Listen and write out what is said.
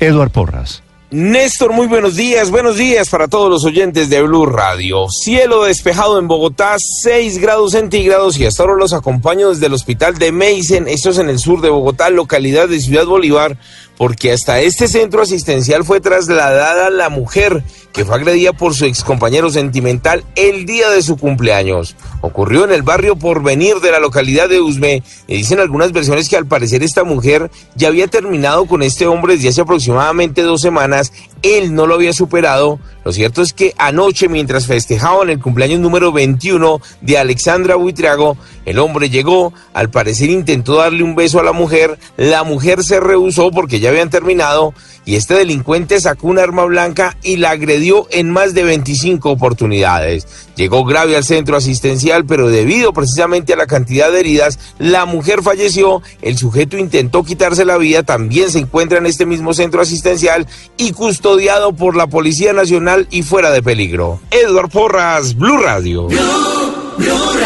Eduard Porras. Néstor, muy buenos días, buenos días para todos los oyentes de Blue Radio. Cielo despejado en Bogotá, 6 grados centígrados y hasta ahora los acompaño desde el hospital de Meisen, esto es en el sur de Bogotá, localidad de Ciudad Bolívar, porque hasta este centro asistencial fue trasladada la mujer que fue agredida por su excompañero sentimental el día de su cumpleaños. Ocurrió en el barrio Porvenir de la localidad de Usme y dicen algunas versiones que al parecer esta mujer ya había terminado con este hombre desde hace aproximadamente dos semanas. Él no lo había superado. Lo cierto es que anoche, mientras festejaban el cumpleaños número 21 de Alexandra Buitrago, el hombre llegó, al parecer intentó darle un beso a la mujer, la mujer se rehusó porque ya habían terminado. Y este delincuente sacó un arma blanca y la agredió en más de 25 oportunidades. Llegó grave al centro asistencial, pero debido precisamente a la cantidad de heridas, la mujer falleció, el sujeto intentó quitarse la vida, también se encuentra en este mismo centro asistencial y custodiado por la Policía Nacional y fuera de peligro. Edward Porras, Blue Radio. Blue, Blue Radio.